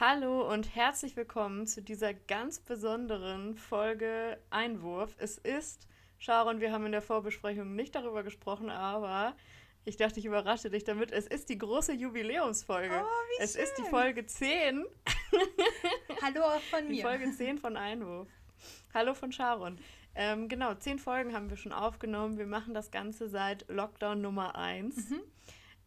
Hallo und herzlich willkommen zu dieser ganz besonderen Folge Einwurf. Es ist, Sharon, wir haben in der Vorbesprechung nicht darüber gesprochen, aber ich dachte, ich überrasche dich damit. Es ist die große Jubiläumsfolge. Oh, wie es schön. ist die Folge 10. Hallo auch von Die mir. Folge 10 von Einwurf. Hallo von Sharon. Ähm, genau, zehn Folgen haben wir schon aufgenommen. Wir machen das Ganze seit Lockdown Nummer 1. Mhm.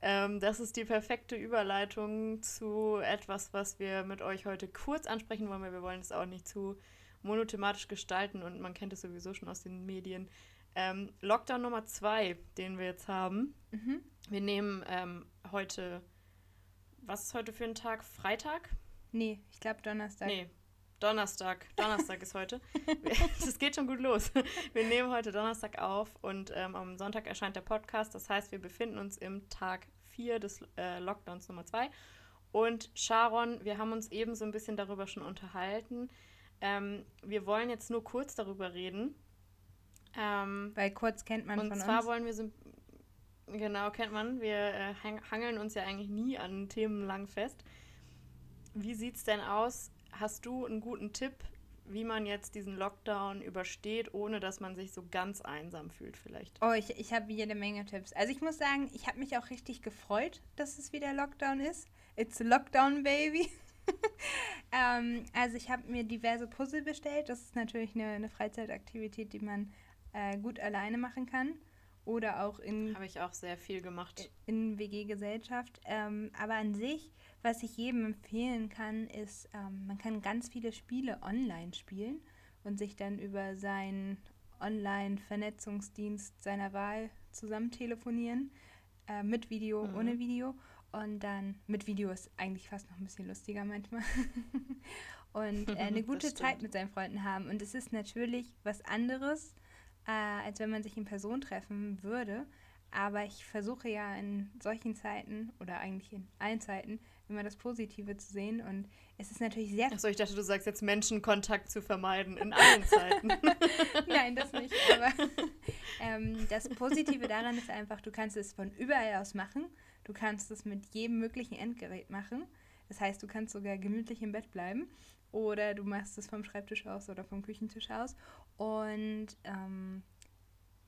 Ähm, das ist die perfekte Überleitung zu etwas, was wir mit euch heute kurz ansprechen wollen, weil wir wollen es auch nicht zu monothematisch gestalten und man kennt es sowieso schon aus den Medien. Ähm, Lockdown Nummer 2, den wir jetzt haben. Mhm. Wir nehmen ähm, heute, was ist heute für ein Tag? Freitag? Nee, ich glaube Donnerstag. Nee, Donnerstag. Donnerstag ist heute. Das geht schon gut los. Wir nehmen heute Donnerstag auf und ähm, am Sonntag erscheint der Podcast. Das heißt, wir befinden uns im Tag 4 des äh, Lockdowns Nummer 2. Und Sharon, wir haben uns eben so ein bisschen darüber schon unterhalten. Ähm, wir wollen jetzt nur kurz darüber reden. Ähm, Weil kurz kennt man und von zwar uns. wollen wir so, genau, kennt man, wir äh, hang- hangeln uns ja eigentlich nie an Themen lang fest. Wie sieht's denn aus? Hast du einen guten Tipp, wie man jetzt diesen Lockdown übersteht, ohne dass man sich so ganz einsam fühlt vielleicht? Oh, ich, ich habe jede Menge Tipps. Also ich muss sagen, ich habe mich auch richtig gefreut, dass es wieder Lockdown ist. It's Lockdown, baby. ähm, also ich habe mir diverse Puzzle bestellt. Das ist natürlich eine, eine Freizeitaktivität, die man äh, gut alleine machen kann. Oder auch in Habe ich auch sehr viel gemacht. in WG-Gesellschaft. Ähm, aber an sich, was ich jedem empfehlen kann, ist, ähm, man kann ganz viele Spiele online spielen und sich dann über seinen Online-Vernetzungsdienst seiner Wahl zusammen telefonieren. Äh, mit Video, Mhm. ohne Video. Und dann mit Video ist eigentlich fast noch ein bisschen lustiger manchmal. und äh, eine gute. Zeit mit seinen Freunden haben. Und es ist natürlich was anderes, äh, als wenn man sich in Person treffen würde. Aber ich versuche ja in solchen Zeiten oder eigentlich in allen Zeiten immer das Positive zu sehen. Und es ist natürlich sehr. Achso, ich dachte, du sagst jetzt Menschenkontakt zu vermeiden in allen Zeiten. Nein, das nicht. Aber ähm, das Positive daran ist einfach, du kannst es von überall aus machen. Du kannst es mit jedem möglichen Endgerät machen. Das heißt, du kannst sogar gemütlich im Bett bleiben. Oder du machst es vom Schreibtisch aus oder vom Küchentisch aus. Und ähm,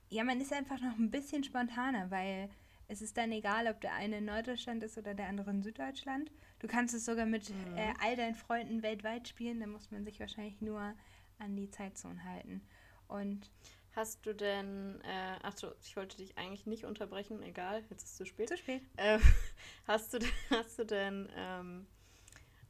ja, man ist einfach noch ein bisschen spontaner, weil es ist dann egal, ob der eine in Norddeutschland ist oder der andere in Süddeutschland. Du kannst es sogar mit Mhm. äh, all deinen Freunden weltweit spielen. Da muss man sich wahrscheinlich nur an die Zeitzone halten. Und Hast du denn, äh, achso, ich wollte dich eigentlich nicht unterbrechen, egal, jetzt ist es zu spät. zu spät. Ähm, hast, du, hast du denn ähm,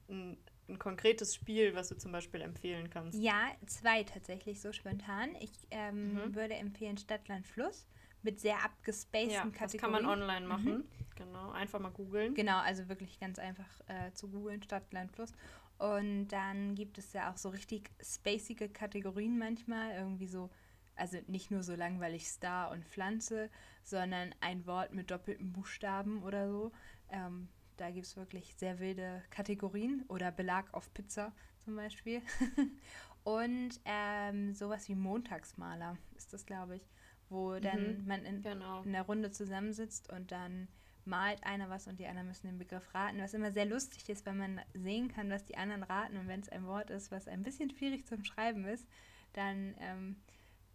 ein, ein konkretes Spiel, was du zum Beispiel empfehlen kannst? Ja, zwei tatsächlich so spontan. Ich ähm, Mhm. würde empfehlen Stadtland Fluss mit sehr abgespaceden Ja, Kategorien. das kann man online Mhm. machen. Genau, einfach mal googeln. Genau, also wirklich ganz einfach äh, zu googeln, Stadt, Land, Fluss. Und dann gibt es ja auch so richtig spacige Kategorien manchmal, irgendwie so, also nicht nur so langweilig Star und Pflanze, sondern ein Wort mit doppelten Buchstaben oder so. Ähm, da gibt es wirklich sehr wilde Kategorien oder Belag auf Pizza zum Beispiel. und ähm, sowas wie Montagsmaler ist das, glaube ich, wo dann Mhm. man in, Genau. in der Runde zusammensitzt und dann malt einer was und die anderen müssen den Begriff raten, was immer sehr lustig ist, weil man sehen kann, was die anderen raten und wenn es ein Wort ist, was ein bisschen schwierig zum Schreiben ist, dann ähm,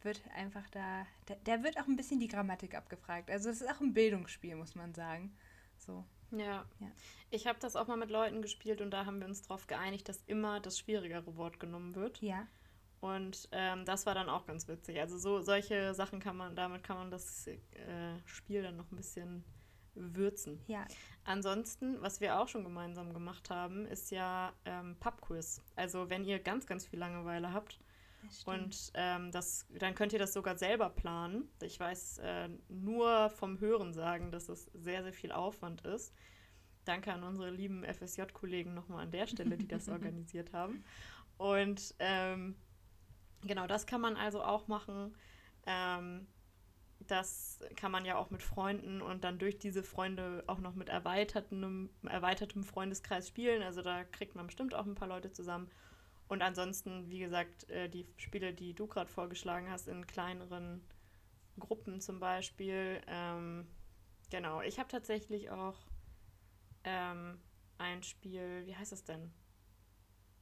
wird einfach da, da, da wird auch ein bisschen die Grammatik abgefragt. Also es ist auch ein Bildungsspiel, muss man sagen. So. Ja. Ja. Ich habe das auch mal mit Leuten gespielt und da haben wir uns darauf geeinigt, dass immer das schwierigere Wort genommen wird. Ja. Und ähm, das war dann auch ganz witzig. Also so solche Sachen kann man, damit kann man das äh, Spiel dann noch ein bisschen würzen. Ja. Ansonsten, was wir auch schon gemeinsam gemacht haben, ist ja ähm, Pubquiz. Also wenn ihr ganz, ganz viel Langeweile habt Das und ähm, das, dann könnt ihr das sogar selber planen. Ich weiß äh, nur vom Hören sagen, dass es sehr, sehr viel Aufwand ist. Danke an unsere lieben FSJ-Kollegen nochmal an der Stelle, die das organisiert haben. Und ähm, genau, das kann man also auch machen. Ähm, das kann man ja auch mit Freunden und dann durch diese Freunde auch noch mit erweitertem, erweitertem Freundeskreis spielen. Also da kriegt man bestimmt auch ein paar Leute zusammen. Und ansonsten, wie gesagt, äh, die Spiele, die du gerade vorgeschlagen hast, in kleineren Gruppen zum Beispiel. Ähm, genau, ich habe tatsächlich auch ähm, ein Spiel, wie heißt das denn?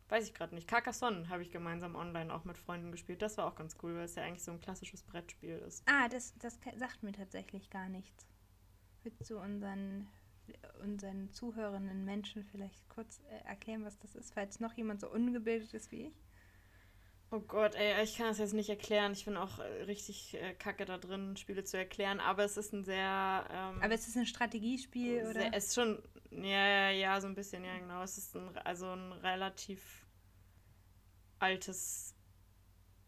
weiß ich gerade nicht. Carcassonne habe ich gemeinsam online auch mit Freunden gespielt. Das war auch ganz cool, weil es ja eigentlich so ein klassisches Brettspiel ist. Ah, das, das sagt mir tatsächlich gar nichts. Willst du unseren, unseren zuhörenden Menschen vielleicht kurz äh, erklären, was das ist, falls noch jemand so ungebildet ist wie ich? Oh Gott, ey, ich kann das jetzt nicht erklären. Ich bin auch äh, richtig äh, kacke da drin, Spiele zu erklären. Aber es ist ein sehr. Ähm, aber es ist ein Strategiespiel, sehr, oder? Es ist schon. Ja, ja, ja, so ein bisschen, ja, genau. Es ist ein, also ein relativ altes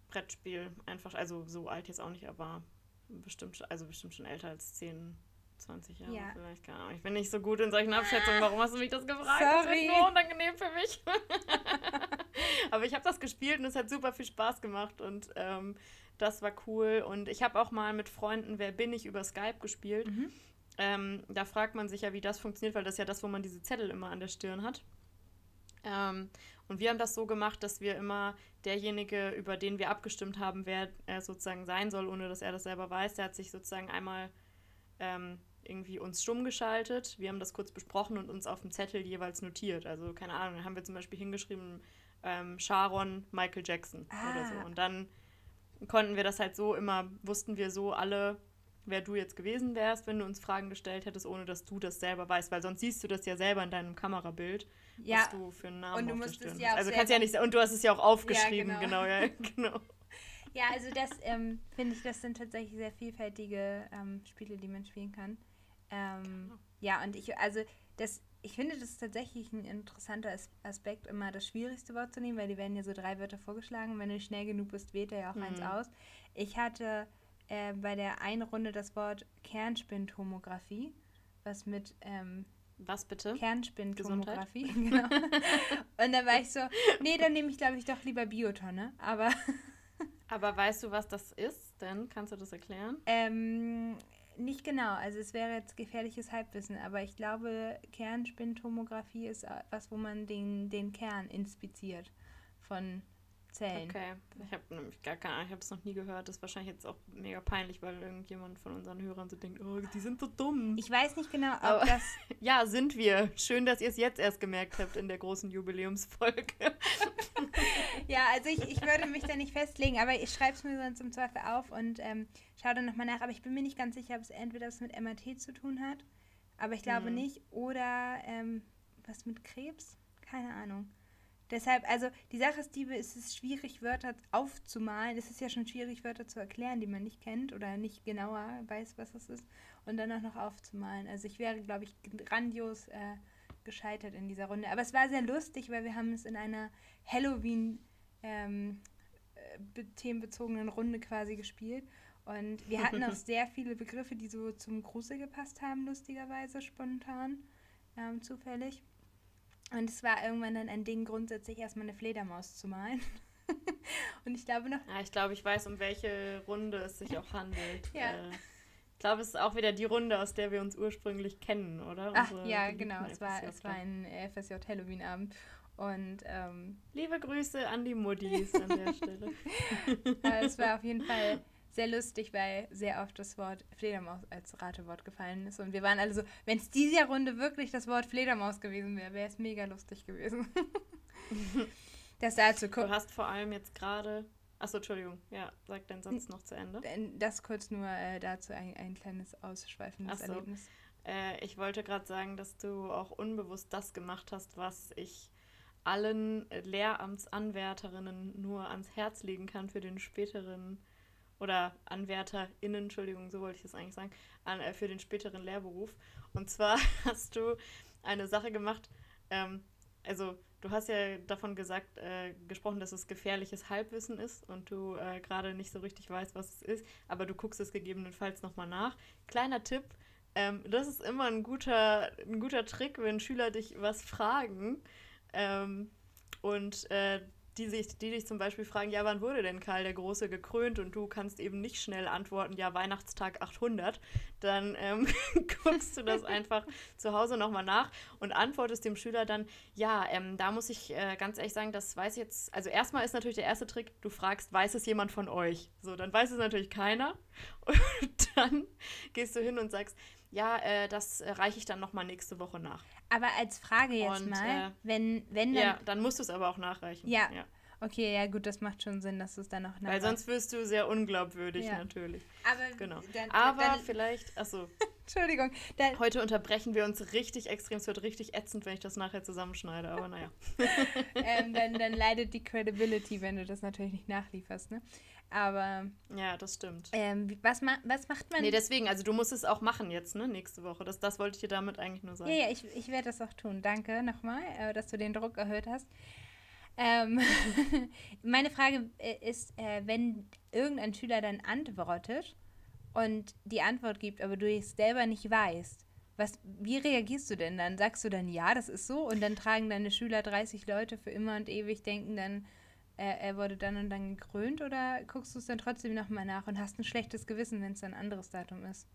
Brettspiel. Einfach, also so alt jetzt auch nicht, aber bestimmt, also bestimmt schon älter als 10, 20 Jahre ja. vielleicht, keine Ahnung. Ich bin nicht so gut in solchen Abschätzungen. Warum hast du mich das gefragt? Sorry. Das wird nur unangenehm für mich. Aber ich habe das gespielt und es hat super viel Spaß gemacht und ähm, das war cool. Und ich habe auch mal mit Freunden Wer bin ich über Skype gespielt. Mhm. Ähm, da fragt man sich ja, wie das funktioniert, weil das ist ja das, wo man diese Zettel immer an der Stirn hat. Ähm, und wir haben das so gemacht, dass wir immer derjenige, über den wir abgestimmt haben, wer er sozusagen sein soll, ohne dass er das selber weiß, der hat sich sozusagen einmal ähm, irgendwie uns stumm geschaltet. Wir haben das kurz besprochen und uns auf dem Zettel jeweils notiert. Also keine Ahnung, dann haben wir zum Beispiel hingeschrieben, ähm, Sharon Michael Jackson ah. oder so. Und dann konnten wir das halt so immer, wussten wir so alle, wer du jetzt gewesen wärst, wenn du uns Fragen gestellt hättest, ohne dass du das selber weißt, weil sonst siehst du das ja selber in deinem Kamerabild, ja. was du für einen Namen und du musst es ja Also kannst ja nicht und du hast es ja auch aufgeschrieben, ja, genau. genau, ja, genau. Ja, also das ähm, finde ich, das sind tatsächlich sehr vielfältige ähm, Spiele, die man spielen kann. Ähm. Ja, und ich, also das ich finde, das ist tatsächlich ein interessanter Aspekt, immer das schwierigste Wort zu nehmen, weil die werden ja so drei Wörter vorgeschlagen. Wenn du schnell genug bist, wählt er ja auch mhm. eins aus. Ich hatte äh, bei der einen Runde das Wort Kernspintomographie, was mit ähm, was bitte? Kernspintomographie, genau. Und dann war ich so, nee, dann nehme ich, glaube ich, doch lieber Biotonne. Aber. Aber weißt du, was das ist denn? Kannst du das erklären? Ähm, nicht genau, also es wäre jetzt gefährliches Halbwissen, aber ich glaube, Kernspintomographie ist was, wo man den, den Kern inspiziert von Zellen. Okay, ich habe nämlich gar keine Ahnung, ich habe es noch nie gehört. Das ist wahrscheinlich jetzt auch mega peinlich, weil irgendjemand von unseren Hörern so denkt, oh, die sind so dumm. Ich weiß nicht genau, ob Aber, das... ja, sind wir. Schön, dass ihr es jetzt erst gemerkt habt in der großen Jubiläumsfolge. ja, also ich, ich würde mich da nicht festlegen, aber ich schreibe es mir sonst im Zweifel auf und ähm, schaue dann nochmal nach. Aber ich bin mir nicht ganz sicher, ob es entweder was mit MRT zu tun hat, aber ich glaube hm. nicht, oder ähm, was mit Krebs? Keine Ahnung. Deshalb, also die Sache ist, die, es ist schwierig, Wörter aufzumalen. Es ist ja schon schwierig, Wörter zu erklären, die man nicht kennt oder nicht genauer weiß, was es ist. Und dann auch noch aufzumalen. Also ich wäre, glaube ich, grandios äh, gescheitert in dieser Runde. Aber es war sehr lustig, weil wir haben es in einer Halloween ähm, äh, themenbezogenen Runde quasi gespielt. Und wir hatten auch sehr viele Begriffe, die so zum Grusel gepasst haben, lustigerweise, spontan, ähm, zufällig. Und es war irgendwann dann ein Ding, grundsätzlich erstmal eine Fledermaus zu malen. und ich glaube noch. Ja, ich glaube, ich weiß, um welche Runde es sich auch handelt. ja. Äh, ich glaube, es ist auch wieder die Runde, aus der wir uns ursprünglich kennen, oder? Ach Unsere ja, genau. Es war, es war ein FSJ Halloween-Abend. Und ähm, liebe Grüße an die Muddis an der Stelle. Es war auf jeden Fall sehr lustig, weil sehr oft das Wort Fledermaus als Ratewort gefallen ist. Und wir waren alle so, wenn es diese Runde wirklich das Wort Fledermaus gewesen wäre, wäre es mega lustig gewesen. das dazu Du hast vor allem jetzt gerade. Achso, Entschuldigung. Ja, sag deinen Satz noch zu Ende. Das kurz nur äh, dazu ein, ein kleines ausschweifendes so. Erlebnis. Äh, ich wollte gerade sagen, dass du auch unbewusst das gemacht hast, was ich allen Lehramtsanwärterinnen nur ans Herz legen kann für den späteren oder AnwärterInnen, Entschuldigung, so wollte ich das eigentlich sagen, an, äh, für den späteren Lehrberuf. Und zwar hast du eine Sache gemacht, ähm, also du hast ja davon gesagt, äh, gesprochen, dass es gefährliches Halbwissen ist und du äh, gerade nicht so richtig weißt, was es ist, aber du guckst es gegebenenfalls nochmal nach. Kleiner Tipp, ähm, das ist immer ein guter, ein guter Trick, wenn Schüler dich was fragen. Ähm, und äh, die, sich, die dich zum Beispiel fragen, ja, wann wurde denn Karl der Große gekrönt? Und du kannst eben nicht schnell antworten, ja, Weihnachtstag 800, dann ähm, guckst du das einfach zu Hause nochmal nach und antwortest dem Schüler dann, ja, ähm, da muss ich äh, ganz ehrlich sagen, das weiß jetzt, also erstmal ist natürlich der erste Trick, du fragst, weiß es jemand von euch? So, dann weiß es natürlich keiner. Und dann gehst du hin und sagst, ja, äh, das äh, reiche ich dann nochmal nächste Woche nach. Aber als Frage jetzt Und, mal, äh, wenn, wenn dann. Ja, dann musst du es aber auch nachreichen. Ja. Okay, ja gut, das macht schon Sinn, dass du es dann noch Weil nachreichst. sonst wirst du sehr unglaubwürdig Ja. natürlich. Aber, Genau. dann, Aber dann, vielleicht, achso, Entschuldigung. Dann, heute unterbrechen wir uns richtig extrem. Es wird richtig ätzend, wenn ich das nachher zusammenschneide, aber naja. ähm, dann, dann leidet die Credibility, wenn du das natürlich nicht nachlieferst, ne? Aber Ja, das stimmt. ähm, was, ma was macht man? Nee, deswegen, also du musst es auch machen jetzt, ne, nächste Woche. Das, das wollte ich dir damit eigentlich nur sagen. ja, ja, ich, ich werde das auch tun. Danke nochmal, äh, dass du den Druck erhöht hast. Ähm, meine Frage äh, ist, äh, wenn irgendein Schüler dann antwortet und die Antwort gibt, aber du es selber nicht weißt, was, wie reagierst du denn dann? Sagst du dann, ja, das ist so und dann tragen deine Schüler 30 Leute für immer und ewig, denken dann, äh, er wurde dann und dann gekrönt oder guckst du es dann trotzdem nochmal nach und hast ein schlechtes Gewissen, wenn es ein anderes Datum ist?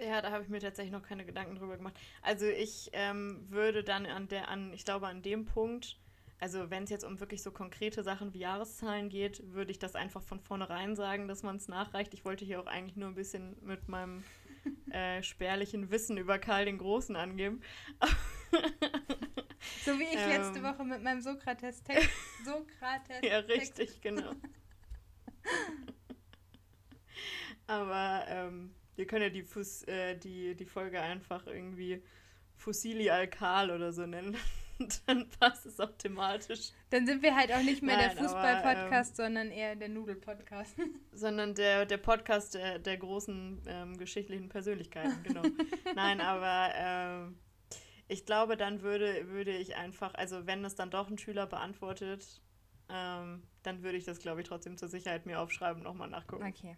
Ja, da habe ich mir tatsächlich noch keine Gedanken drüber gemacht. Also ich ähm, würde dann an der, an, ich glaube an dem Punkt, also wenn es jetzt um wirklich so konkrete Sachen wie Jahreszahlen geht, würde ich das einfach von vornherein sagen, dass man es nachreicht. Ich wollte hier auch eigentlich nur ein bisschen mit meinem äh, spärlichen Wissen über Karl den Großen angeben. So wie ich letzte Ähm. Woche mit meinem Sokrates-Text. Sokrates ja, richtig, genau. Aber ähm, wir können ja die, Fus äh, die, die Folge einfach irgendwie Fossili Alkal oder so nennen. Dann passt es auch thematisch. Dann sind wir halt auch nicht mehr der Nein, aber, Fußball-Podcast, sondern eher der Nudel-Podcast. Sondern der, der Podcast der, der großen ähm, geschichtlichen Persönlichkeiten, genau. Nein, aber ähm, ich glaube, dann würde, würde ich einfach, also wenn es dann doch ein Schüler beantwortet, ähm, dann würde ich das, glaube ich, trotzdem zur Sicherheit mir aufschreiben und nochmal nachgucken. Okay.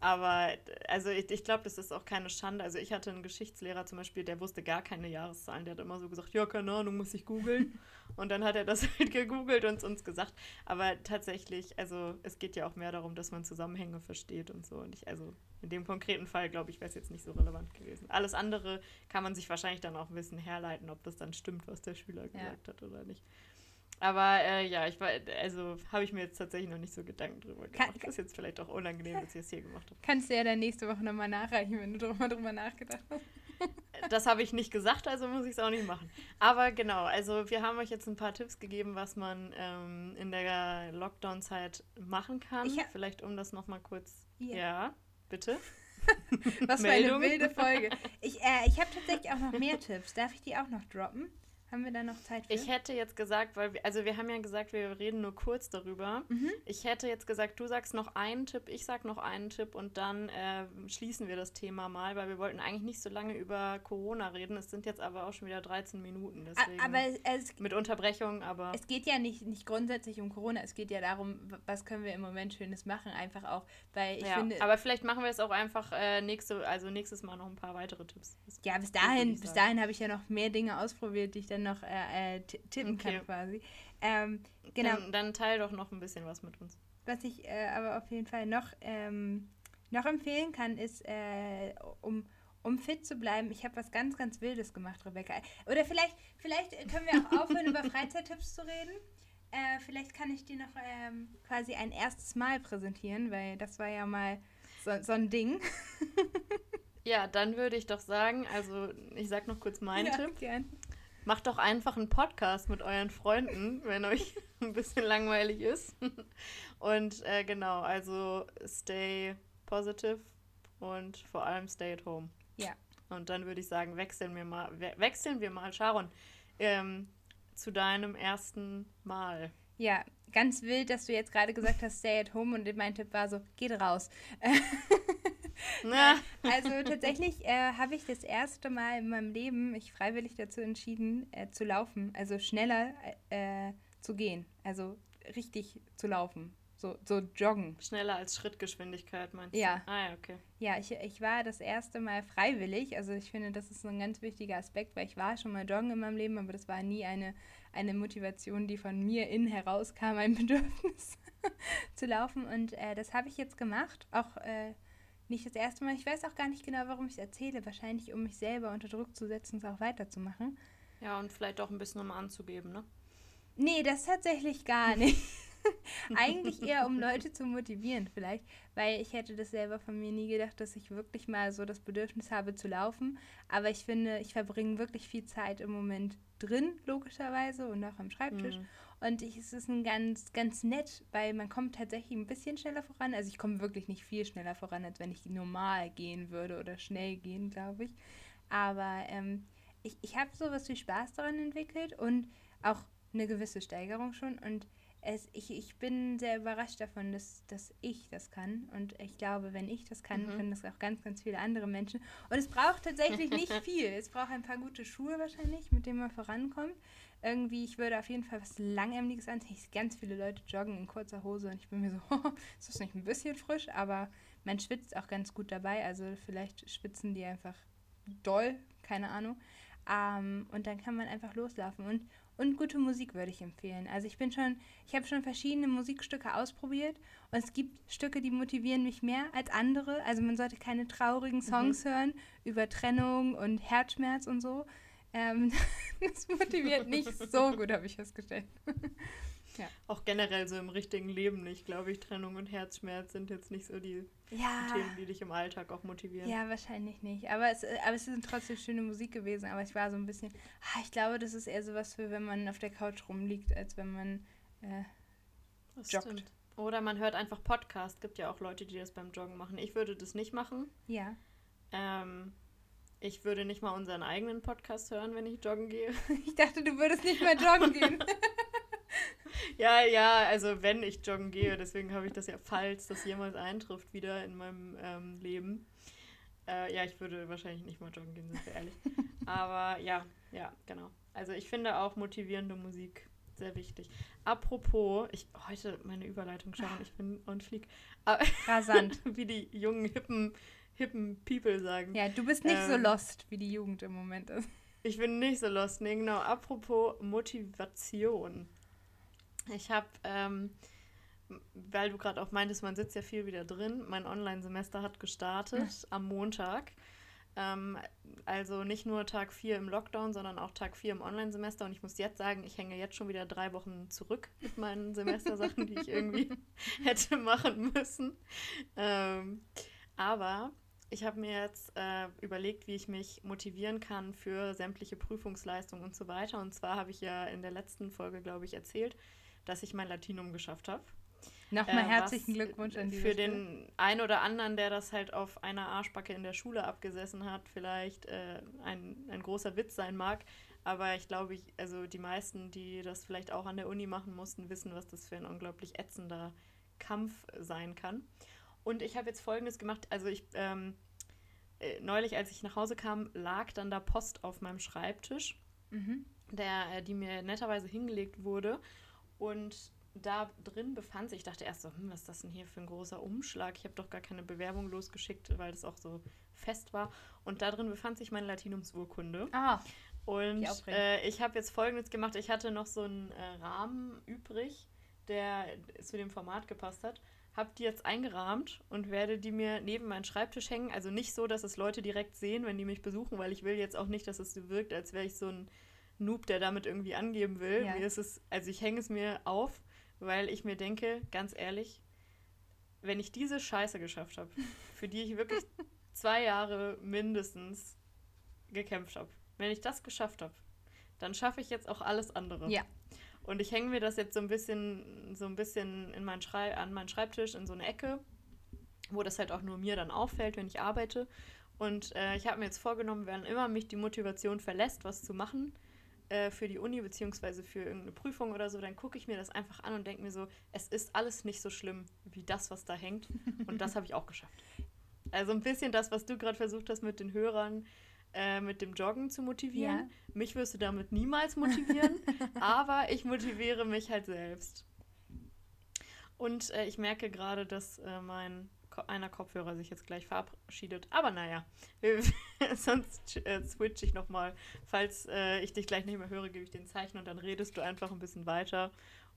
Aber also ich, ich glaube, das ist auch keine Schande. Also ich hatte einen Geschichtslehrer zum Beispiel, der wusste gar keine Jahreszahlen. Der hat immer so gesagt, ja, keine Ahnung, muss ich googeln. und dann hat er das halt gegoogelt und uns gesagt. Aber tatsächlich, also es geht ja auch mehr darum, dass man Zusammenhänge versteht und so. Und ich, also in dem konkreten Fall, glaube ich, wäre es jetzt nicht so relevant gewesen. Alles andere kann man sich wahrscheinlich dann auch ein bisschen herleiten, ob das dann stimmt, was der Schüler gesagt hat oder nicht. Aber äh, ja, ich war, also habe ich mir jetzt tatsächlich noch nicht so Gedanken drüber Kann- gemacht. Das ist jetzt vielleicht auch unangenehm, dass ich es hier gemacht habe. Kannst du ja dann nächste Woche nochmal nachreichen, wenn du drüber, drüber nachgedacht hast. Das habe ich nicht gesagt, also muss ich es auch nicht machen. Aber genau, also wir haben euch jetzt ein paar Tipps gegeben, was man ähm, in der Lockdown-Zeit machen kann. Ha- Vielleicht um das nochmal kurz. Ja. Ja, bitte. Was für eine wilde Folge. Ich, äh, ich habe tatsächlich auch noch mehr Tipps. Darf ich die auch noch droppen? Haben wir da noch Zeit für? Ich hätte jetzt gesagt, weil wir, also wir haben ja gesagt, wir reden nur kurz darüber. Mhm. Ich hätte jetzt gesagt, du sagst noch einen Tipp, ich sag noch einen Tipp und dann äh, schließen wir das Thema mal, weil wir wollten eigentlich nicht so lange über Corona reden. Es sind jetzt aber auch schon wieder 13 Minuten. Deswegen Aber es, mit Unterbrechung, aber. es geht ja nicht, nicht grundsätzlich um Corona, es geht ja darum, was können wir im Moment Schönes machen. Einfach auch, weil ich ja, finde, aber vielleicht machen wir es auch einfach äh, nächste, also nächstes Mal noch ein paar weitere Tipps. Das- Ja, bis dahin, bis dahin habe ich ja noch mehr Dinge ausprobiert, die ich dann noch äh, äh, ti- tippen Okay. kann quasi. Ähm, genau, Dann, dann teil doch noch ein bisschen was mit uns. was ich äh, aber auf jeden Fall noch, ähm, noch empfehlen kann, ist, äh, um, um fit zu bleiben, ich habe was ganz, ganz Wildes gemacht, Rebecca. Oder vielleicht, vielleicht können wir auch aufhören, über Freizeittipps zu reden. Äh, vielleicht kann ich dir noch ähm, quasi ein erstes Mal präsentieren, weil das war ja mal so, so ein Ding. Ja, dann würde ich doch sagen, also ich sag noch kurz meinen Ja, Tipp. gern. Macht doch einfach einen Podcast mit euren Freunden, wenn euch ein bisschen langweilig ist. Und äh, genau, also stay positive und vor allem stay at home. Ja. Und dann würde ich sagen, wechseln wir mal, we wechseln wir mal, Sharon, ähm, zu deinem ersten Mal. Ja, ganz wild, dass du jetzt gerade gesagt hast, stay at home und mein Tipp war so, geht raus. Also tatsächlich äh, habe ich das erste Mal in meinem Leben mich freiwillig dazu entschieden, äh, zu laufen, also schneller äh, zu gehen, also richtig zu laufen, so, so joggen. schneller als Schrittgeschwindigkeit, meinst Ja. du? Ah ja, okay. Ja, ich, ich war das erste Mal freiwillig, also ich finde, das ist ein ganz wichtiger Aspekt, weil ich war schon mal joggen in meinem Leben, aber das war nie eine, eine Motivation, die von mir innen herauskam, ein Bedürfnis zu laufen und äh, das habe ich jetzt gemacht, auch äh, nicht das erste Mal. Ich weiß auch gar nicht genau, warum ich es erzähle. Wahrscheinlich, um mich selber unter Druck zu setzen, es auch weiterzumachen. Ja, und vielleicht auch ein bisschen um anzugeben, ne? Nee, das tatsächlich gar nicht. Eigentlich eher, um Leute zu motivieren, vielleicht, weil ich hätte das selber von mir nie gedacht, dass ich wirklich mal so das Bedürfnis habe zu laufen. Aber ich finde, ich verbringe wirklich viel Zeit im Moment drin, logischerweise, und auch am Schreibtisch. Mhm. Und ich, es ist ein ganz, ganz nett, weil man kommt tatsächlich ein bisschen schneller voran. Also ich komme wirklich nicht viel schneller voran, als wenn ich normal gehen würde oder schnell gehen, glaube ich. Aber ähm, ich, ich habe sowas wie Spaß daran entwickelt und auch eine gewisse Steigerung schon. Und es, ich, ich bin sehr überrascht davon, dass, dass ich das kann. Und ich glaube, wenn ich das kann, mhm. können das auch ganz, ganz viele andere Menschen. Und es braucht tatsächlich nicht viel. Es braucht ein paar gute Schuhe wahrscheinlich, mit denen man vorankommt. Irgendwie, ich würde auf jeden Fall was Langärmliches anziehen. Ganz viele Leute joggen in kurzer Hose und ich bin mir so, ist das nicht ein bisschen frisch? Aber man schwitzt auch ganz gut dabei. Also vielleicht schwitzen die einfach doll, keine Ahnung. Ähm, und dann kann man einfach loslaufen. Und, und gute Musik würde ich empfehlen. Also ich bin schon, ich habe schon verschiedene Musikstücke ausprobiert und es gibt Stücke, die motivieren mich mehr als andere. Also man sollte keine traurigen Songs mhm. hören über Trennung und Herzschmerz und so. Ähm, das motiviert nicht so gut, habe ich festgestellt. Ja. Auch generell so im richtigen Leben nicht, glaube ich. Trennung und Herzschmerz sind jetzt nicht so die, ja. Themen, die dich im Alltag auch motivieren. Ja, wahrscheinlich nicht. Aber es, aber es ist trotzdem schöne Musik gewesen. Aber ich war so ein bisschen, ah, ich glaube, das ist eher so was für, wenn man auf der Couch rumliegt, als wenn man äh, joggt. Stimmt. Oder man hört einfach Podcast. Gibt ja auch Leute, die das beim Joggen machen. Ich würde das nicht machen. Ja. Ähm, ich würde nicht mal unseren eigenen Podcast hören, wenn ich joggen gehe. Ich dachte, du würdest nicht mehr joggen gehen. ja, ja, also wenn ich joggen gehe, deswegen habe ich das ja, falls das jemals eintrifft, wieder in meinem ähm, Leben. Äh, ja, ich würde wahrscheinlich nicht mal joggen gehen, sind wir ehrlich. Aber ja, ja, genau. Also ich finde auch motivierende Musik sehr wichtig. Apropos, ich heute meine Überleitung schauen, ich bin on fleek. Rasant. wie die jungen, hippen, hippen People sagen. Ja, du bist nicht ähm, so lost, wie die Jugend im Moment ist. Ich bin nicht so lost, nee, genau. Apropos Motivation. Ich habe, ähm, weil du gerade auch meintest, man sitzt ja viel wieder drin. Mein Online-Semester hat gestartet mhm. am Montag. Ähm, also nicht nur Tag 4 im Lockdown, sondern auch Tag 4 im Online-Semester. Und ich muss jetzt sagen, ich hänge jetzt schon wieder drei Wochen zurück mit meinen Semestersachen, die ich irgendwie hätte machen müssen. Ähm, aber ich habe mir jetzt äh, überlegt, wie ich mich motivieren kann für sämtliche Prüfungsleistungen und so weiter. Und zwar habe ich ja in der letzten Folge, glaube ich, erzählt, dass ich mein Latinum geschafft habe. Nochmal äh, herzlichen Glückwunsch an die Für den einen oder anderen, der das halt auf einer Arschbacke in der Schule abgesessen hat, vielleicht äh, ein, ein großer Witz sein mag. Aber ich glaube, ich, also die meisten, die das vielleicht auch an der Uni machen mussten, wissen, was das für ein unglaublich ätzender Kampf sein kann. Und ich habe jetzt Folgendes gemacht. Also ich, ähm, äh, neulich, als ich nach Hause kam, lag dann da Post auf meinem Schreibtisch, mhm. der, äh, die mir netterweise hingelegt wurde. Und da drin befand sich, ich dachte erst so, hm, was ist das denn hier für ein großer Umschlag? Ich habe doch gar keine Bewerbung losgeschickt, weil das auch so fest war. Und da drin befand sich meine Latinumsurkunde. Ah. Und äh, ich habe jetzt folgendes gemacht. Ich hatte noch so einen äh, Rahmen übrig, der zu dem Format gepasst hat. Habe die jetzt eingerahmt und werde die mir neben meinen Schreibtisch hängen. Also nicht so, dass es Leute direkt sehen, wenn die mich besuchen, weil ich will jetzt auch nicht, dass es so wirkt, als wäre ich so ein Noob, der damit irgendwie angeben will. Ja. Mir ist es, also ich hänge es mir auf, weil ich mir denke, ganz ehrlich, wenn ich diese Scheiße geschafft habe, für die ich wirklich zwei Jahre mindestens gekämpft habe, wenn ich das geschafft habe, dann schaffe ich jetzt auch alles andere. Ja. Und ich hänge mir das jetzt so ein bisschen, so ein bisschen in mein Schrei an meinen Schreibtisch in so eine Ecke, wo das halt auch nur mir dann auffällt, wenn ich arbeite. Und äh, ich habe mir jetzt vorgenommen, wenn immer mich die Motivation verlässt, was zu machen, äh, für die Uni beziehungsweise für irgendeine Prüfung oder so, dann gucke ich mir das einfach an und denke mir so, es ist alles nicht so schlimm wie das, was da hängt. Und das habe ich auch geschafft. Also ein bisschen das, was du gerade versucht hast mit den Hörern, äh, mit dem Joggen zu motivieren. Ja. Mich wirst du damit niemals motivieren, aber ich motiviere mich halt selbst. Und äh, ich merke gerade, dass äh, mein einer Kopfhörer sich jetzt gleich verabschiedet. Aber naja, sonst äh, switch ich nochmal. Falls äh, ich dich gleich nicht mehr höre, gebe ich den Zeichen und dann redest du einfach ein bisschen weiter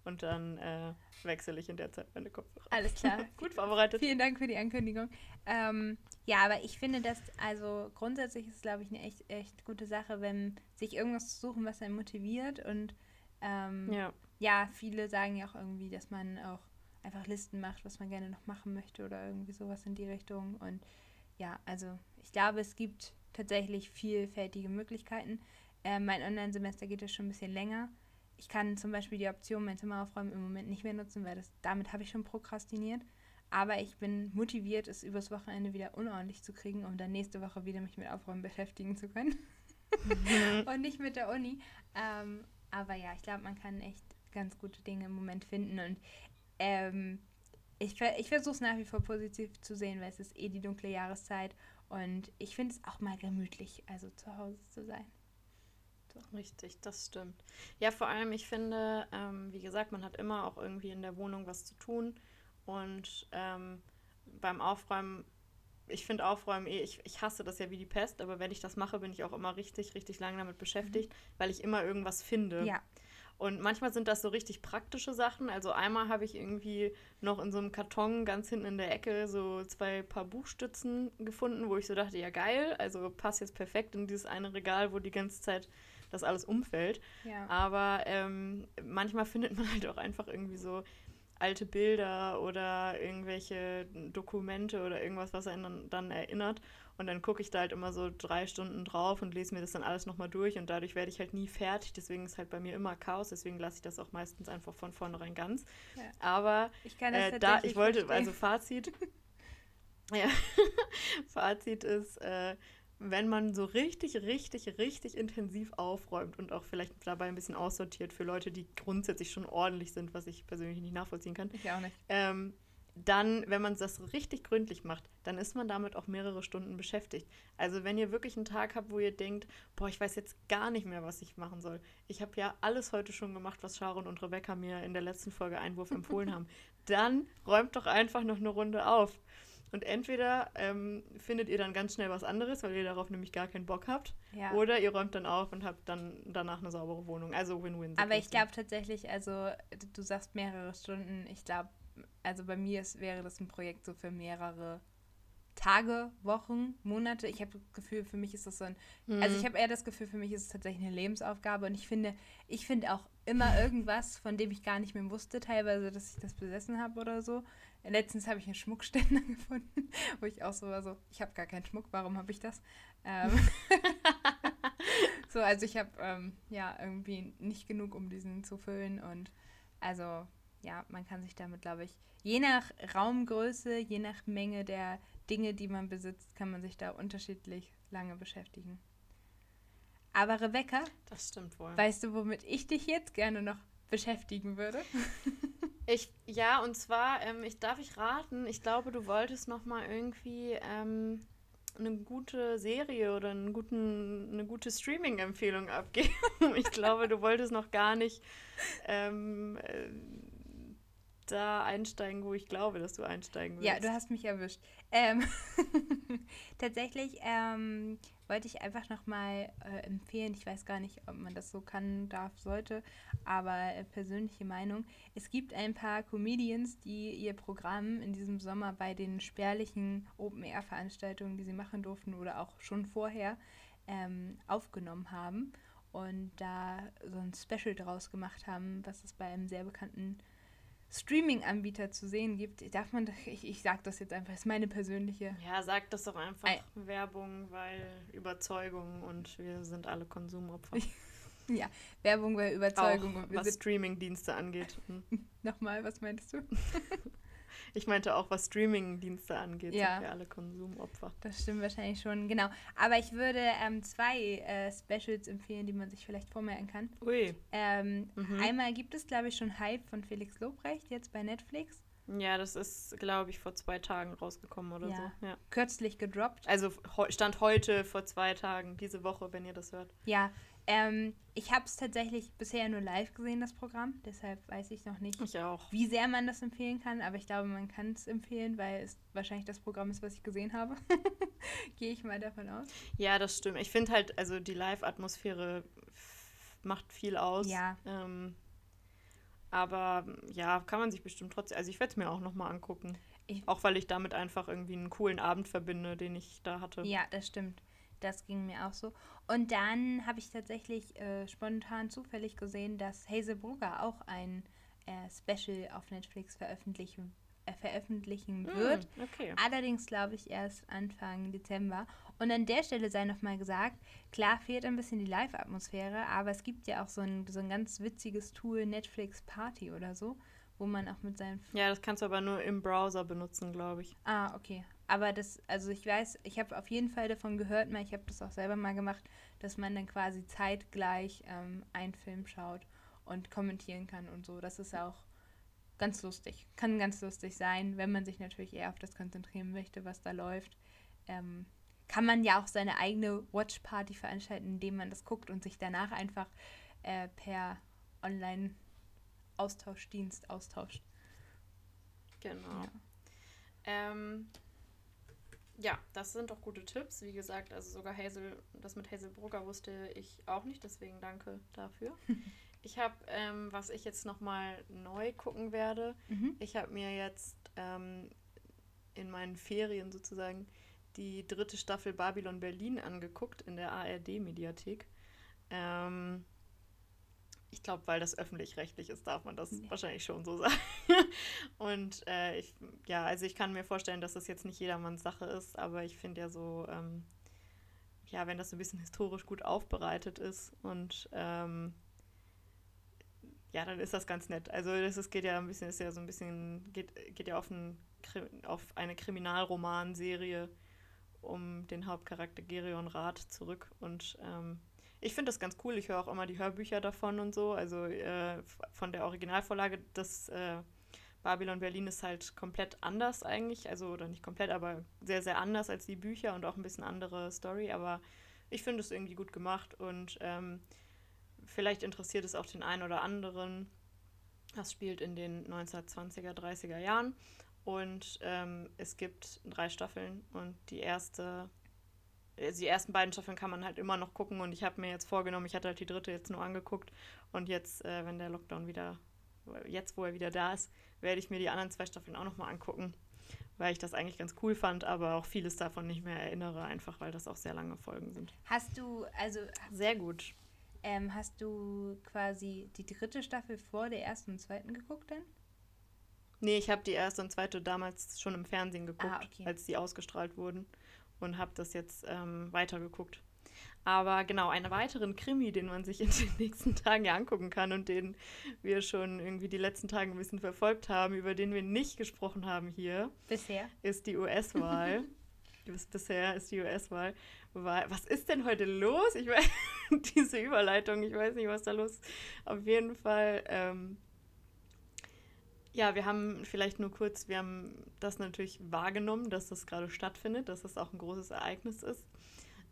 und dann äh, wechsle ich in der Zeit meine Kopfhörer. Alles klar. Gut vorbereitet. Vielen Dank für die Ankündigung. Ähm, ja, aber ich finde das, also grundsätzlich ist es, glaube ich, eine echt, echt gute Sache, wenn sich irgendwas zu suchen, was einen motiviert und ähm, ja ja, viele sagen ja auch irgendwie, dass man auch einfach Listen macht, was man gerne noch machen möchte oder irgendwie sowas in die Richtung. Und ja, also ich glaube, es gibt tatsächlich vielfältige Möglichkeiten. Äh, mein Online-Semester geht ja schon ein bisschen länger. Ich kann zum Beispiel die Option mein Zimmer aufräumen im Moment nicht mehr nutzen, weil das, damit habe ich schon prokrastiniert. Aber ich bin motiviert, es übers Wochenende wieder unordentlich zu kriegen, um dann nächste Woche wieder mich mit Aufräumen beschäftigen zu können. Mhm. und nicht mit der Uni. Ähm, aber ja, ich glaube, man kann echt ganz gute Dinge im Moment finden. Und ähm, ich, ich versuche es nach wie vor positiv zu sehen, weil es ist eh die dunkle Jahreszeit. Und ich finde es auch mal gemütlich, also zu Hause zu sein. Richtig, das stimmt. Ja, vor allem, ich finde, ähm, wie gesagt, man hat immer auch irgendwie in der Wohnung was zu tun. Und ähm, beim Aufräumen, ich finde Aufräumen eh, ich, ich hasse das ja wie die Pest, aber wenn ich das mache, bin ich auch immer richtig, richtig lange damit beschäftigt, mhm. weil ich immer irgendwas finde. Ja. Und manchmal sind das so richtig praktische Sachen. Also einmal habe ich irgendwie noch in so einem Karton ganz hinten in der Ecke so zwei Paar Buchstützen gefunden, wo ich so dachte, ja geil, also passt jetzt perfekt in dieses eine Regal, wo die ganze Zeit das alles umfällt. Ja. Aber ähm, manchmal findet man halt auch einfach irgendwie so alte Bilder oder irgendwelche Dokumente oder irgendwas, was einen dann, dann erinnert. Und dann gucke ich da halt immer so drei Stunden drauf und lese mir das dann alles nochmal durch und dadurch werde ich halt nie fertig. Deswegen ist halt bei mir immer Chaos, deswegen lasse ich das auch meistens einfach von vornherein ganz. Ja. Aber ich kann das äh, da, ich wollte, verstehen. also Fazit. ja, Fazit ist, äh, wenn man so richtig, richtig, richtig intensiv aufräumt und auch vielleicht dabei ein bisschen aussortiert für Leute, die grundsätzlich schon ordentlich sind, was ich persönlich nicht nachvollziehen kann. Ich auch nicht. Ähm, dann, wenn man das richtig gründlich macht, dann ist man damit auch mehrere Stunden beschäftigt. Also wenn ihr wirklich einen Tag habt, wo ihr denkt, boah, ich weiß jetzt gar nicht mehr, was ich machen soll. Ich habe ja alles heute schon gemacht, was Sharon und Rebecca mir in der letzten Folge Einwurf empfohlen haben. Dann räumt doch einfach noch eine Runde auf. Und entweder ähm, findet ihr dann ganz schnell was anderes, weil ihr darauf nämlich gar keinen Bock habt. Ja. Oder ihr räumt dann auf und habt dann danach eine saubere Wohnung. Also Win-Win. Aber ich glaube tatsächlich, also du sagst mehrere Stunden. Ich glaube, also bei mir ist, wäre das ein Projekt so für mehrere Tage, Wochen, Monate. Ich habe das Gefühl, für mich ist das so ein. Mhm. Also ich habe eher das Gefühl, für mich ist es tatsächlich eine Lebensaufgabe. Und ich finde, ich finde auch immer irgendwas, von dem ich gar nicht mehr wusste, teilweise, dass ich das besessen habe oder so. Letztens habe ich einen Schmuckständer gefunden, wo ich auch so war, so, ich habe gar keinen Schmuck, warum habe ich das? Ähm so, also ich habe ähm, ja irgendwie nicht genug, um diesen zu füllen und also ja, man kann sich damit, glaube ich, je nach Raumgröße, je nach Menge der Dinge, die man besitzt, kann man sich da unterschiedlich lange beschäftigen. Aber Rebecca, das stimmt wohl. Weißt du, womit ich dich jetzt gerne noch beschäftigen würde? Ich, ja, und zwar, ähm, ich darf ich raten, ich glaube, du wolltest noch mal irgendwie ähm, eine gute Serie oder einen guten, eine gute Streaming-Empfehlung abgeben. ich glaube, du wolltest noch gar nicht ähm, äh, da einsteigen, wo ich glaube, dass du einsteigen willst. Ja, du hast mich erwischt. Ähm, tatsächlich ähm, wollte ich einfach nochmal äh, empfehlen, ich weiß gar nicht, ob man das so kann, darf, sollte, aber äh, persönliche Meinung. Es gibt ein paar Comedians, die ihr Programm in diesem Sommer bei den spärlichen Open-Air-Veranstaltungen, die sie machen durften oder auch schon vorher, ähm, aufgenommen haben und da so ein Special draus gemacht haben, was es bei einem sehr bekannten Streaming-Anbieter zu sehen gibt, darf man, ich, ich sag das jetzt einfach, ist meine persönliche. Ja, sag das doch einfach Ei. Werbung, weil Überzeugung und wir sind alle Konsumopfer. ja, Werbung, weil Überzeugung. Auch, was Streaming-Dienste angeht. Hm. Nochmal, was meintest du? Ich meinte auch, was Streaming-Dienste angeht, ja. sind wir alle Konsumopfer. Das stimmt wahrscheinlich schon, genau. Aber ich würde ähm, zwei äh, Specials empfehlen, die man sich vielleicht vormerken kann. Ui. Ähm, mhm. Einmal gibt es, glaube ich, schon Hype von Felix Lobrecht, jetzt bei Netflix. Ja, das ist, glaube ich, vor zwei Tagen rausgekommen oder ja. so. Ja. Kürzlich gedroppt. Also stand heute vor zwei Tagen, diese Woche, wenn ihr das hört. Ja, ähm, ich habe es tatsächlich bisher nur live gesehen, das Programm. Deshalb weiß ich noch nicht, ich wie sehr man das empfehlen kann. Aber ich glaube, man kann es empfehlen, weil es wahrscheinlich das Programm ist, was ich gesehen habe. Gehe ich mal davon aus. Ja, das stimmt. Ich finde halt, also die Live-Atmosphäre macht viel aus. Ja. Ähm, aber ja, kann man sich bestimmt trotzdem. Also ich werde es mir auch nochmal angucken. Ich, auch weil ich damit einfach irgendwie einen coolen Abend verbinde, den ich da hatte. Ja, das stimmt. Das ging mir auch so. Und dann habe ich tatsächlich äh, spontan zufällig gesehen, dass Hazel Brugger auch ein äh, Special auf Netflix veröffentlichen, äh, veröffentlichen Hm, wird. okay. Allerdings glaube ich erst Anfang Dezember. Und an der Stelle sei nochmal gesagt, klar fehlt ein bisschen die Live-Atmosphäre, aber es gibt ja auch so ein, so ein ganz witziges Tool, Netflix Party oder so, wo man auch mit seinen Ja, das kannst du aber nur im Browser benutzen, glaube ich. Ah, okay. Aber das, also ich weiß, ich habe auf jeden Fall davon gehört, mal, ich habe das auch selber mal gemacht, dass man dann quasi zeitgleich ähm, einen Film schaut und kommentieren kann und so. Das ist auch ganz lustig. Kann ganz lustig sein, wenn man sich natürlich eher auf das konzentrieren möchte, was da läuft. Ähm, kann man ja auch seine eigene Watch-Party veranstalten, indem man das guckt und sich danach einfach äh, per Online-Austauschdienst austauscht. Genau. Ja. Ähm, ja, das sind doch gute Tipps. Wie gesagt, also sogar Hazel, das mit Hazel Brugger wusste ich auch nicht, deswegen danke dafür. ich habe, ähm, was ich jetzt nochmal neu gucken werde, Mhm. ich habe mir jetzt ähm, in meinen Ferien sozusagen die dritte Staffel Babylon Berlin angeguckt in der ARD-Mediathek. Ähm, ich glaube, weil das öffentlich-rechtlich ist, darf man das Ja. wahrscheinlich schon so sagen. Und äh, ich, ja, also ich kann mir vorstellen, dass das jetzt nicht jedermanns Sache ist, aber ich finde ja so, ähm, ja, wenn das so ein bisschen historisch gut aufbereitet ist und ähm, ja, dann ist das ganz nett. Also das ist, geht ja ein bisschen, ist ja so ein bisschen, geht, geht ja auf, ein, auf eine Kriminalromanserie um den Hauptcharakter Gerion Rath zurück. Und ähm, ich finde das ganz cool. Ich höre auch immer die Hörbücher davon und so. Also äh, von der Originalvorlage, das äh, Babylon Berlin ist halt komplett anders eigentlich. Also, oder nicht komplett, aber sehr, sehr anders als die Bücher und auch ein bisschen andere Story. Aber ich finde es irgendwie gut gemacht und ähm, vielleicht interessiert es auch den einen oder anderen. Das spielt in den 1920er, 30er Jahren. Und ähm, es gibt drei Staffeln und die erste, die ersten beiden Staffeln kann man halt immer noch gucken und ich habe mir jetzt vorgenommen, ich hatte halt die dritte jetzt nur angeguckt und jetzt, äh, wenn der Lockdown wieder, jetzt wo er wieder da ist, werde ich mir die anderen zwei Staffeln auch nochmal angucken, weil ich das eigentlich ganz cool fand, aber auch vieles davon nicht mehr erinnere, einfach weil das auch sehr lange Folgen sind. Hast du, also Sehr gut. Ähm, hast du quasi die dritte Staffel vor der ersten und zweiten geguckt denn? Nee, ich habe die erste und zweite damals schon im Fernsehen geguckt, Ah, okay. als die ausgestrahlt wurden und habe das jetzt ähm, weitergeguckt. Aber genau, einen weiteren Krimi, den man sich in den nächsten Tagen ja angucken kann und den wir schon irgendwie die letzten Tage ein bisschen verfolgt haben, über den wir nicht gesprochen haben hier, Bisher. ist die US-Wahl. Bis bisher ist die US-Wahl. Wahl- Was ist denn heute los? Ich weiß, diese Überleitung, ich weiß nicht, was da los ist. Auf jeden Fall, ähm, ja, wir haben vielleicht nur kurz, wir haben das natürlich wahrgenommen, dass das gerade stattfindet, dass das auch ein großes Ereignis ist.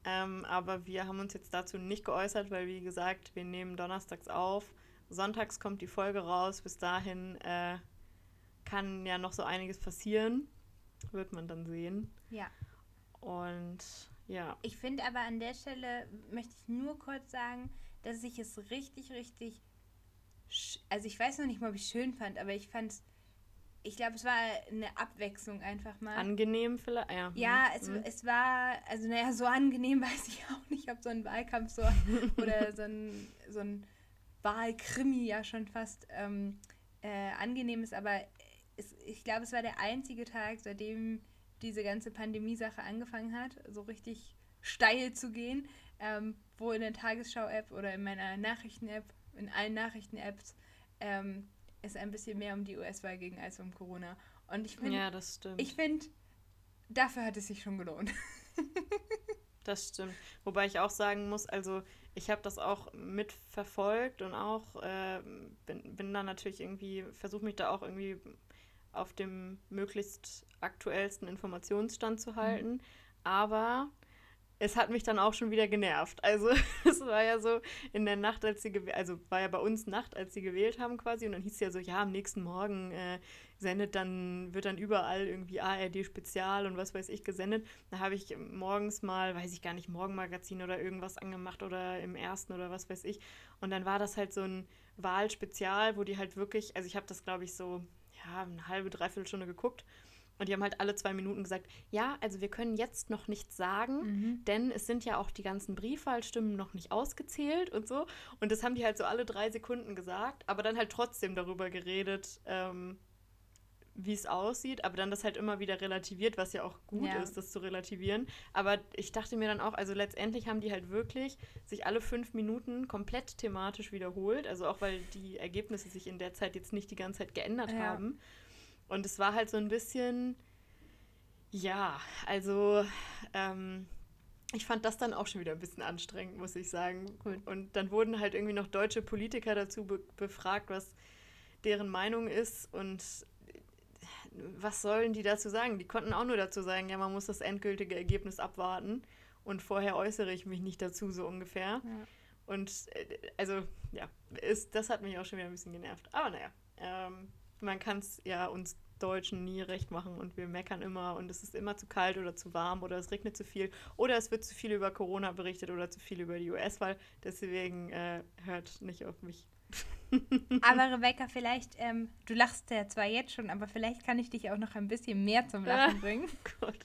Ähm, aber wir haben uns jetzt dazu nicht geäußert, weil, wie gesagt, wir nehmen donnerstags auf. Sonntags kommt die Folge raus. Bis dahin äh, kann ja noch so einiges passieren. Wird man dann sehen. Ja. Und ja, Ich finde aber an der Stelle möchte ich nur kurz sagen, dass ich es richtig, richtig. Also ich weiß noch nicht mal, ob ich es schön fand, aber ich fand es. Ich glaube, es war eine Abwechslung einfach mal. angenehm vielleicht. Ja, ja, hm, es, hm. es war, also naja, so angenehm weiß ich auch nicht, ob so ein Wahlkampf so oder so ein, so ein Wahlkrimi ja schon fast ähm, äh, angenehm ist, aber es, ich glaube, es war der einzige Tag, seitdem diese ganze Pandemie-Sache angefangen hat, so richtig steil zu gehen, ähm, wo in der Tagesschau-App oder in meiner Nachrichten-App, in allen Nachrichten-Apps, ähm, es ein bisschen mehr um die US-Wahl ging als um Corona. Und ich finde, ja, das stimmt. ich finde, dafür hat es sich schon gelohnt. Das stimmt. Wobei ich auch sagen muss, also ich habe das auch mitverfolgt und auch äh, bin, bin dann natürlich irgendwie, versuche mich da auch irgendwie auf dem möglichst aktuellsten Informationsstand zu halten. Aber es hat mich dann auch schon wieder genervt. Also es war ja so in der Nacht, als sie gewählt, also war ja bei uns Nacht, als sie gewählt haben quasi und dann hieß es ja so, ja, am nächsten Morgen äh, sendet dann, wird dann überall irgendwie ARD Spezial und was weiß ich gesendet. Da habe ich morgens mal, weiß ich gar nicht, Morgenmagazin oder irgendwas angemacht oder im ersten oder was weiß ich. Und dann war das halt so ein Wahlspezial, wo die halt wirklich, also ich habe das glaube ich so, ja, eine halbe, dreiviertel Stunde geguckt. Und die haben halt alle zwei Minuten gesagt, ja, also wir können jetzt noch nichts sagen, Mhm. denn es sind ja auch die ganzen Briefwahlstimmen noch nicht ausgezählt und so. Und das haben die halt so alle drei Sekunden gesagt, aber dann halt trotzdem darüber geredet, ähm, wie es aussieht, aber dann das halt immer wieder relativiert, was ja auch gut Ja. ist, das zu relativieren. Aber ich dachte mir dann auch, also letztendlich haben die halt wirklich sich alle fünf Minuten komplett thematisch wiederholt, also auch weil die Ergebnisse sich in der Zeit jetzt nicht die ganze Zeit geändert Ja. haben. Und es war halt so ein bisschen, ja, also ähm, ich fand das dann auch schon wieder ein bisschen anstrengend, muss ich sagen. Gut. Und dann wurden halt irgendwie noch deutsche Politiker dazu be befragt, was deren Meinung ist und was sollen die dazu sagen? Die konnten auch nur dazu sagen, ja, man muss das endgültige Ergebnis abwarten und vorher äußere ich mich nicht dazu, so ungefähr. Ja. Und äh, also, ja, ist, das hat mich auch schon wieder ein bisschen genervt. Aber naja, ähm, man kann es ja uns Deutschen nie recht machen und wir meckern immer und es ist immer zu kalt oder zu warm oder es regnet zu viel oder es wird zu viel über Corona berichtet oder zu viel über die US-Wahl. Deswegen äh, hört nicht auf mich. Aber Rebecca, vielleicht, ähm, du lachst ja zwar jetzt schon, aber vielleicht kann ich dich auch noch ein bisschen mehr zum Lachen Ah. bringen. Gott.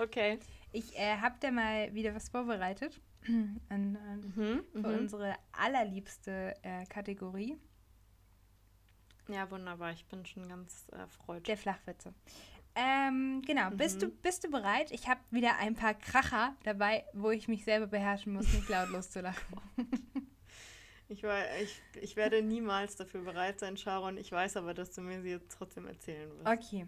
Okay. Ich äh, habe da mal wieder was vorbereitet an, an, Mhm, für mhm. unsere allerliebste äh, Kategorie, Ja, wunderbar. Ich bin schon ganz erfreut. der Flachwitze. Ähm, genau, bist, du, Mhm. bist du bereit? Ich habe wieder ein paar Kracher dabei, wo ich mich selber beherrschen muss, nicht laut loszulachen. Ich, war, ich, ich werde niemals dafür bereit sein, Sharon. Ich weiß aber, dass du mir sie jetzt trotzdem erzählen wirst. Okay.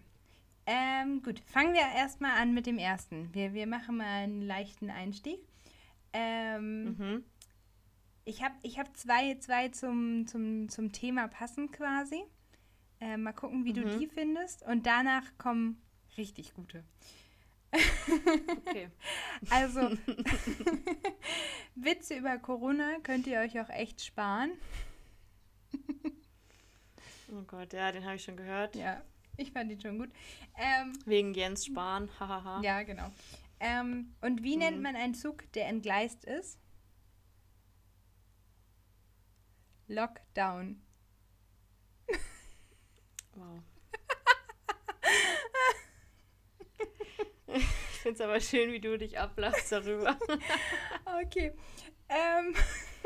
Ähm, gut, fangen wir erstmal an mit dem ersten. Wir, wir machen mal einen leichten Einstieg. Ähm, Mhm. Ich habe ich hab zwei, zwei zum, zum, zum Thema passen quasi. Äh, mal gucken, wie du Mhm. die findest. Und danach kommen richtig gute. Okay. Also, Witze über Corona könnt ihr euch auch echt sparen. Oh Gott, ja, den habe ich schon gehört. Ja, ich fand die schon gut. Ähm, Wegen Jens Spahn, hahaha. ja, genau. Ähm, und wie nennt Mhm. man einen Zug, der entgleist ist? Lockdown. Wow. ich finde es aber schön, wie du dich ablachst darüber. Okay. Ähm,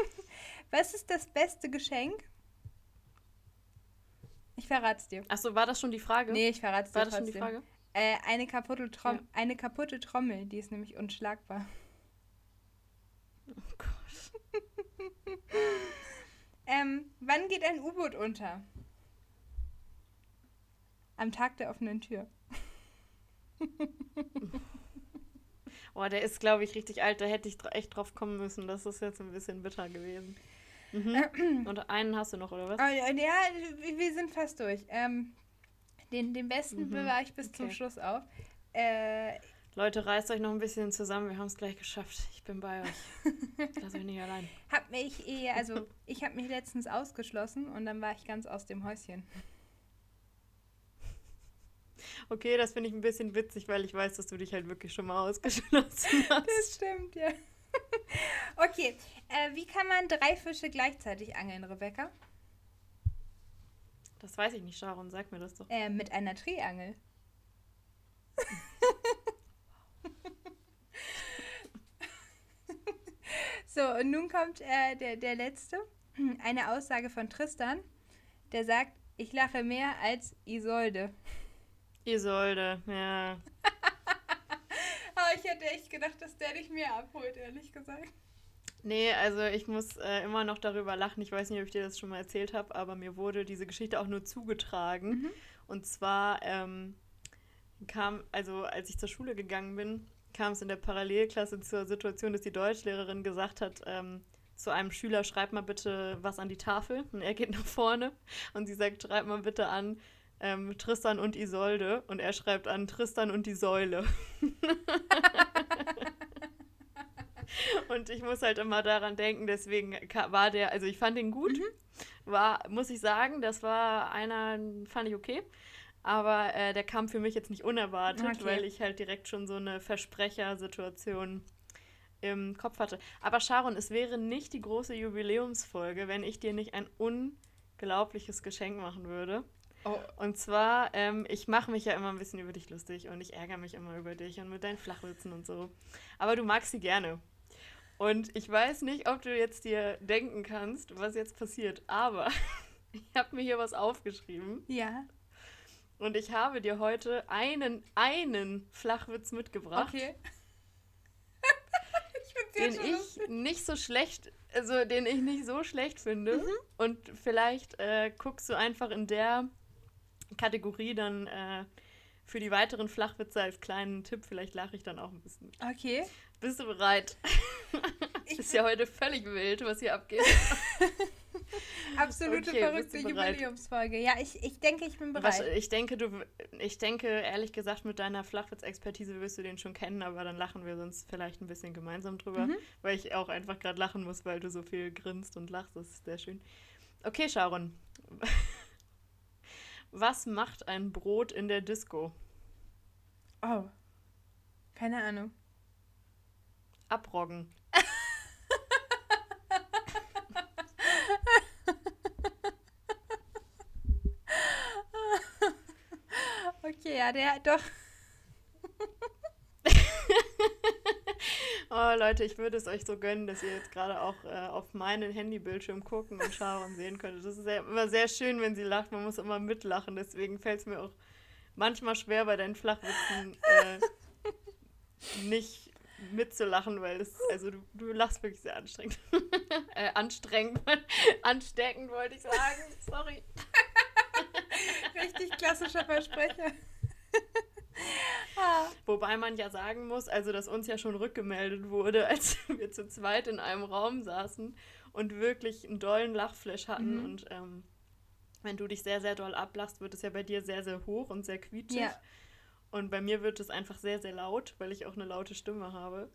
was ist das beste Geschenk? Ich verrate es dir. Achso, war das schon die Frage? Nee, ich verrate es dir war das schon trotzdem. die Frage? Äh, eine, kaputte Trom Ja. eine kaputte Trommel, die ist nämlich unschlagbar. Oh Gott. Ähm, wann geht ein U-Boot unter? Am Tag der offenen Tür. Oh, der ist, glaube ich, richtig alt. Da hätte ich echt drauf kommen müssen. Das ist jetzt ein bisschen bitter gewesen. Mhm. Und einen hast du noch, oder was? Oh, ja, wir sind fast durch. Ähm, den, den besten Mhm, bewahre ich bis zum okay. Schluss auf. Äh, Leute, reißt euch noch ein bisschen zusammen. Wir haben es gleich geschafft. Ich bin bei euch. Lasst euch nicht allein. hab mich eh, also ich habe mich letztens ausgeschlossen und dann war ich ganz aus dem Häuschen. Okay, das finde ich ein bisschen witzig, weil ich weiß, dass du dich halt wirklich schon mal ausgeschlossen hast. Das stimmt, ja. okay, äh, wie kann man drei Fische gleichzeitig angeln, Rebecca? Das weiß ich nicht, Sharon. Sag mir das doch. Äh, mit einer Drehangel. So, und nun kommt äh, der, der letzte. Eine Aussage von Tristan, der sagt, ich lache mehr als Isolde. Isolde, ja. Aber ich hätte echt gedacht, dass der dich mehr abholt, ehrlich gesagt. Nee, also ich muss äh, immer noch darüber lachen. Ich weiß nicht, ob ich dir das schon mal erzählt habe, aber mir wurde diese Geschichte auch nur zugetragen. Und zwar ähm, kam, also als ich zur Schule gegangen bin, kam es in der Parallelklasse zur Situation, dass die Deutschlehrerin gesagt hat, ähm, zu einem Schüler, schreib mal bitte was an die Tafel. Und er geht nach vorne und sie sagt, schreib mal bitte an ähm, Tristan und Isolde. Und er schreibt an Tristan und die Säule. Und ich muss halt immer daran denken, deswegen war der, also ich fand den gut, war, muss ich sagen, das war einer, fand ich okay, aber äh, der kam für mich jetzt nicht unerwartet, Okay. weil ich halt direkt schon so eine Versprechersituation im Kopf hatte. Aber Sharon, es wäre nicht die große Jubiläumsfolge, wenn ich dir nicht ein unglaubliches Geschenk machen würde. Oh. Und zwar, ähm, ich mache mich ja immer ein bisschen über dich lustig und ich ärgere mich immer über dich und mit deinen Flachwitzen und so. Aber du magst sie gerne. Und ich weiß nicht, ob du jetzt dir denken kannst, was jetzt passiert, aber ich habe mir hier was aufgeschrieben. Ja. Und ich habe dir heute einen, einen Flachwitz mitgebracht. Okay. ich den ich lustig. nicht so schlecht, also den ich nicht so schlecht finde. Mhm. Und vielleicht äh, guckst du einfach in der Kategorie dann äh, für die weiteren Flachwitze als kleinen Tipp. Vielleicht lache ich dann auch ein bisschen. Okay. Bist du bereit? Ich ist ja heute völlig wild, was hier abgeht. Absolute okay, verrückte Jubiläumsfolge. Ja, ich, ich denke, ich bin bereit. Was, ich denke, du, ich denke, ehrlich gesagt, mit deiner Flachwitz-Expertise wirst du den schon kennen, aber dann lachen wir sonst vielleicht ein bisschen gemeinsam drüber, mhm. weil ich auch einfach gerade lachen muss, weil du so viel grinst und lachst. Das ist sehr schön. Okay, Sharon. Was macht ein Brot in der Disco? Oh. Keine Ahnung. Abroggen. okay, ja, der doch. oh Leute, ich würde es euch so gönnen, dass ihr jetzt gerade auch äh, auf meinen Handybildschirm gucken und schauen sehen könntet. Das ist sehr, immer sehr schön, wenn sie lacht. Man muss immer mitlachen. Deswegen fällt es mir auch manchmal schwer bei deinen Flachwitzen äh, nicht mitzulachen, weil es, also du, du lachst wirklich sehr anstrengend. äh, anstrengend, ansteckend wollte ich sagen. Sorry. Richtig klassischer Versprecher. ah. Wobei man ja sagen muss, also dass uns ja schon rückgemeldet wurde, als wir zu zweit in einem Raum saßen und wirklich einen dollen Lachflash hatten mhm. und ähm, wenn du dich sehr, sehr doll ablachst, wird es ja bei dir sehr, sehr hoch und sehr quietschig. Ja. Und bei mir wird es einfach sehr, sehr laut, weil ich auch eine laute Stimme habe.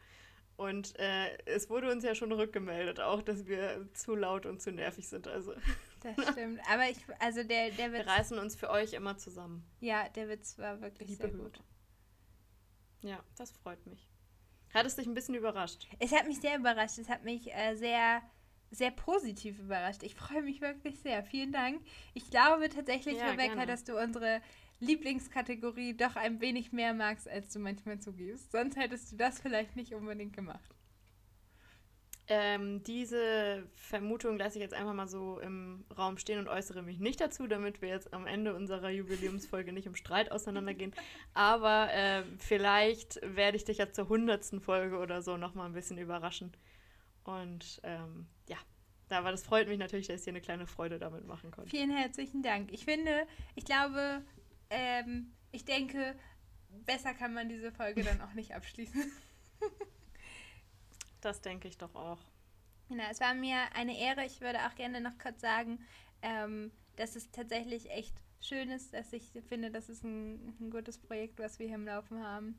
Und äh, es wurde uns ja schon rückgemeldet, auch, dass wir zu laut und zu nervig sind. Also. Das stimmt. Aber ich, also der, der Witz. Wir reißen uns für euch immer zusammen. Ja, der Witz war wirklich Liebe sehr gut. Ja, das freut mich. Hat es dich ein bisschen überrascht? Es hat mich sehr überrascht. Es hat mich äh, sehr, sehr positiv überrascht. Ich freue mich wirklich sehr. Vielen Dank. Ich glaube tatsächlich, ja, Rebecca, gerne. dass du unsere Lieblingskategorie doch ein wenig mehr magst, als du manchmal zugibst. Sonst hättest du das vielleicht nicht unbedingt gemacht. Ähm, diese Vermutung lasse ich jetzt einfach mal so im Raum stehen und äußere mich nicht dazu, damit wir jetzt am Ende unserer Jubiläumsfolge nicht im Streit auseinandergehen. Aber äh, vielleicht werde ich dich ja zur hundertsten Folge oder so nochmal ein bisschen überraschen. Und ähm, ja, aber das freut mich natürlich, dass ich dir eine kleine Freude damit machen konnte. Vielen herzlichen Dank. Ich finde, ich glaube, ähm, ich denke, besser kann man diese Folge dann auch nicht abschließen. das denke ich doch auch. Genau, es war mir eine Ehre. Ich würde auch gerne noch kurz sagen, ähm, dass es tatsächlich echt schön ist, dass ich finde, das ist ein, ein gutes Projekt, was wir hier im Laufen haben.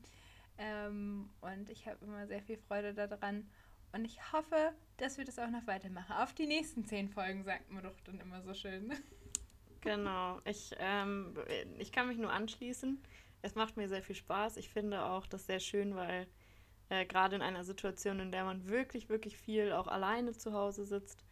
Ähm, und ich habe immer sehr viel Freude daran. Und ich hoffe, dass wir das auch noch weitermachen. Auf die nächsten zehn Folgen, sagt man doch dann immer so schön. Genau, ich, ähm, ich kann mich nur anschließen. Es macht mir sehr viel Spaß. Ich finde auch das sehr schön, weil äh, gerade in einer Situation, in der man wirklich, wirklich viel auch alleine zu Hause sitzt,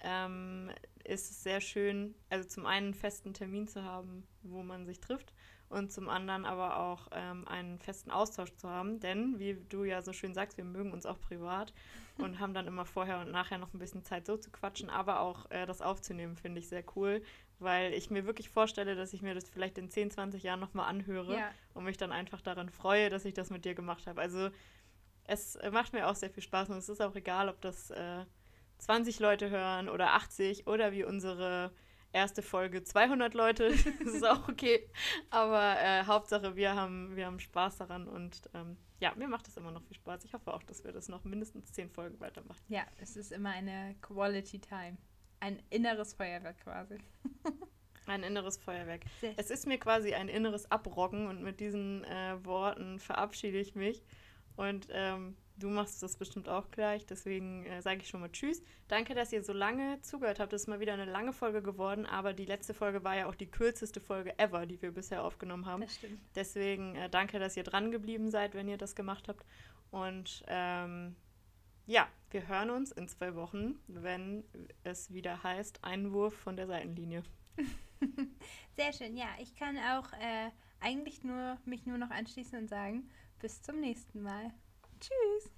ähm, ist es sehr schön, also zum einen einen festen Termin zu haben, wo man sich trifft und zum anderen aber auch ähm, einen festen Austausch zu haben. Denn, wie du ja so schön sagst, wir mögen uns auch privat und haben dann immer vorher und nachher noch ein bisschen Zeit so zu quatschen, aber auch äh, das aufzunehmen, finde ich sehr cool, weil ich mir wirklich vorstelle, dass ich mir das vielleicht in 10, 20 Jahren nochmal anhöre ja. und mich dann einfach daran freue, dass ich das mit dir gemacht habe. Also es macht mir auch sehr viel Spaß und es ist auch egal, ob das äh, 20 Leute hören oder 80 oder wie unsere erste Folge 200 Leute. das ist auch okay. Aber äh, Hauptsache, wir haben, wir haben Spaß daran und ähm, ja, mir macht das immer noch viel Spaß. Ich hoffe auch, dass wir das noch mindestens 10 Folgen weitermachen. Ja, es ist immer eine Quality Time. Ein inneres Feuerwerk quasi. Ein inneres Feuerwerk. Sehr es ist mir quasi ein inneres Abroggen und mit diesen äh, Worten verabschiede ich mich. Und ähm, du machst das bestimmt auch gleich, deswegen äh, sage ich schon mal Tschüss. Danke, dass ihr so lange zugehört habt. Das ist mal wieder eine lange Folge geworden, aber die letzte Folge war ja auch die kürzeste Folge ever, die wir bisher aufgenommen haben. Das stimmt. Deswegen äh, danke, dass ihr dran geblieben seid, wenn ihr das gemacht habt. Und ähm, ja, wir hören uns in zwei Wochen, wenn es wieder heißt Einwurf von der Seitenlinie. Sehr schön, ja. Ich kann auch äh, eigentlich nur mich nur noch anschließen und sagen, bis zum nächsten Mal. Tschüss.